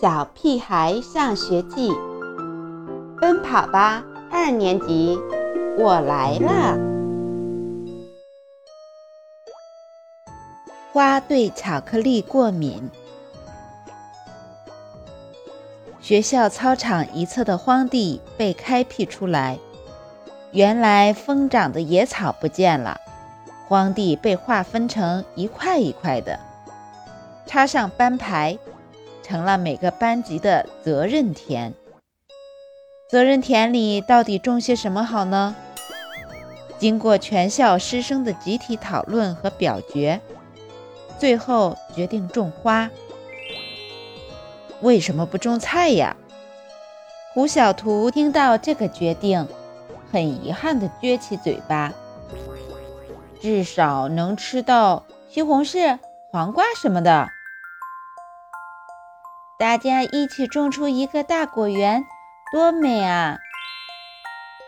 小屁孩上学记》，奔跑吧二年级，我来了。花对巧克力过敏。学校操场一侧的荒地被开辟出来，原来疯长的野草不见了，荒地被划分成一块一块的，插上班牌。成了每个班级的责任田。责任田里到底种些什么好呢？经过全校师生的集体讨论和表决，最后决定种花。为什么不种菜呀？胡小图听到这个决定，很遗憾地撅起嘴巴。至少能吃到西红柿、黄瓜什么的。大家一起种出一个大果园，多美啊！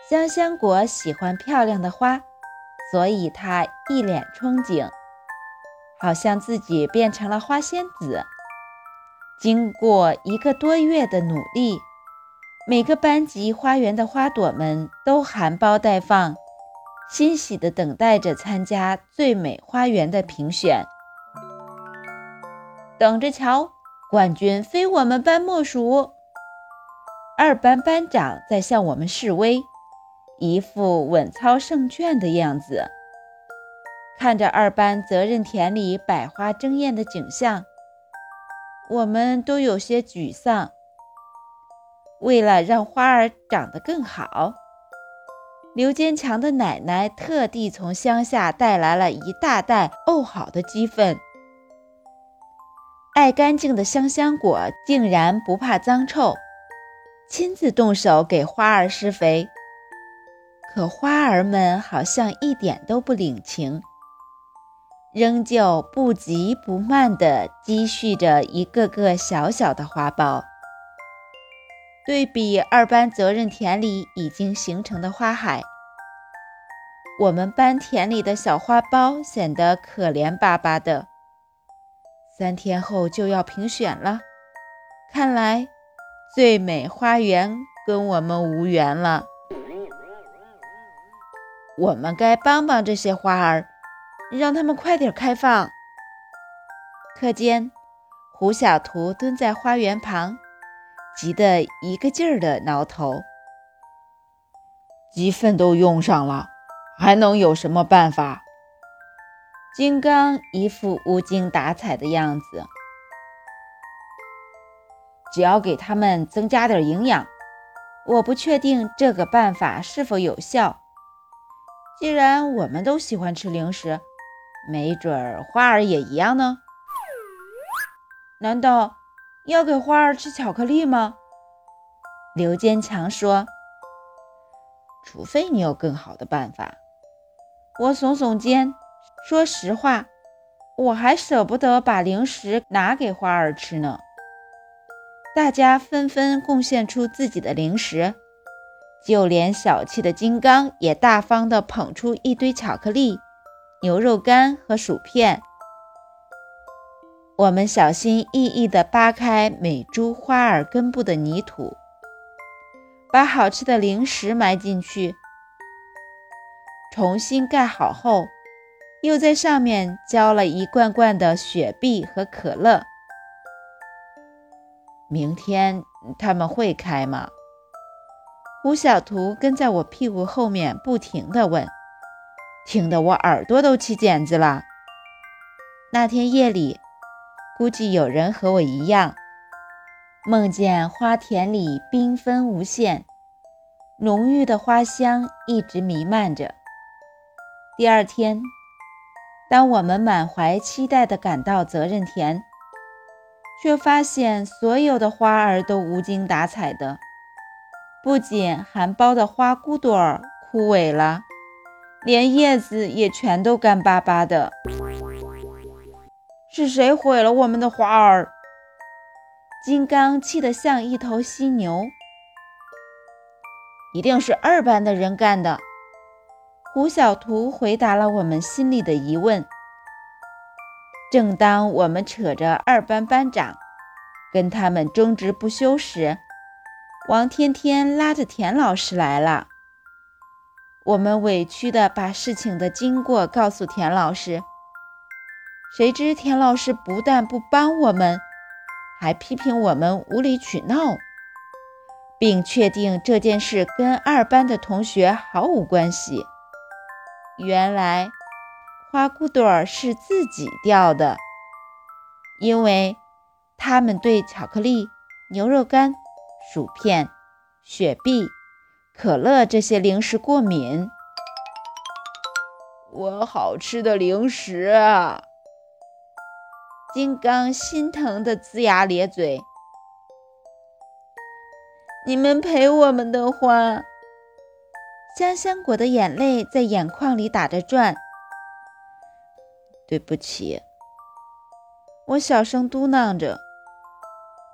香香果喜欢漂亮的花，所以它一脸憧憬，好像自己变成了花仙子。经过一个多月的努力，每个班级花园的花朵们都含苞待放，欣喜地等待着参加最美花园的评选。等着瞧！冠军非我们班莫属。二班班长在向我们示威，一副稳操胜券的样子。看着二班责任田里百花争艳的景象，我们都有些沮丧。为了让花儿长得更好，刘坚强的奶奶特地从乡下带来了一大袋沤好的鸡粪。爱干净的香香果竟然不怕脏臭，亲自动手给花儿施肥。可花儿们好像一点都不领情，仍旧不急不慢地积蓄着一个个小小的花苞。对比二班责任田里已经形成的花海，我们班田里的小花苞显得可怜巴巴的。三天后就要评选了，看来最美花园跟我们无缘了。我们该帮帮这些花儿，让它们快点开放。课间，胡小图蹲在花园旁，急得一个劲儿地挠头。鸡粪都用上了，还能有什么办法？金刚一副无精打采的样子。只要给他们增加点营养，我不确定这个办法是否有效。既然我们都喜欢吃零食，没准儿花儿也一样呢。难道要给花儿吃巧克力吗？刘坚强说：“除非你有更好的办法。”我耸耸肩。说实话，我还舍不得把零食拿给花儿吃呢。大家纷纷贡献出自己的零食，就连小气的金刚也大方地捧出一堆巧克力、牛肉干和薯片。我们小心翼翼地扒开每株花儿根部的泥土，把好吃的零食埋进去，重新盖好后。又在上面浇了一罐罐的雪碧和可乐。明天他们会开吗？胡小图跟在我屁股后面不停地问，听得我耳朵都起茧子了。那天夜里，估计有人和我一样，梦见花田里缤纷无限，浓郁的花香一直弥漫着。第二天。当我们满怀期待地赶到责任田，却发现所有的花儿都无精打采的，不仅含苞的花骨朵儿枯萎了，连叶子也全都干巴巴的。是谁毁了我们的花儿？金刚气得像一头犀牛。一定是二班的人干的。胡小图回答了我们心里的疑问。正当我们扯着二班班长跟他们争执不休时，王天天拉着田老师来了。我们委屈地把事情的经过告诉田老师，谁知田老师不但不帮我们，还批评我们无理取闹，并确定这件事跟二班的同学毫无关系。原来花骨朵儿是自己掉的，因为他们对巧克力、牛肉干、薯片、雪碧。可乐这些零食过敏，我好吃的零食啊！金刚心疼的龇牙咧嘴。你们陪我们的话，香香果的眼泪在眼眶里打着转。对不起，我小声嘟囔着。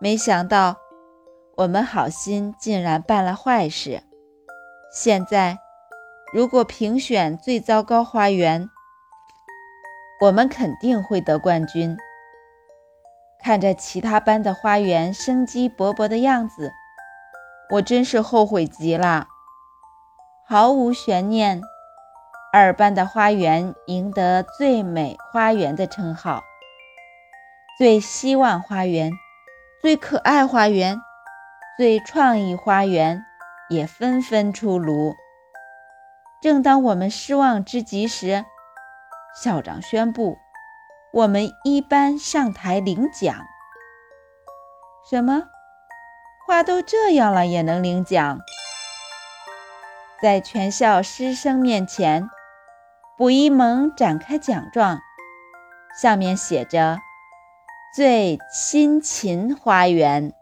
没想到，我们好心竟然办了坏事。现在，如果评选最糟糕花园，我们肯定会得冠军。看着其他班的花园生机勃勃的样子，我真是后悔极了。毫无悬念，二班的花园赢得最美花园的称号，最希望花园、最可爱花园、最创意花园。也纷纷出炉。正当我们失望之极时，校长宣布，我们一班上台领奖。什么？话都这样了，也能领奖？在全校师生面前，卜一萌展开奖状，上面写着“最辛勤花园”。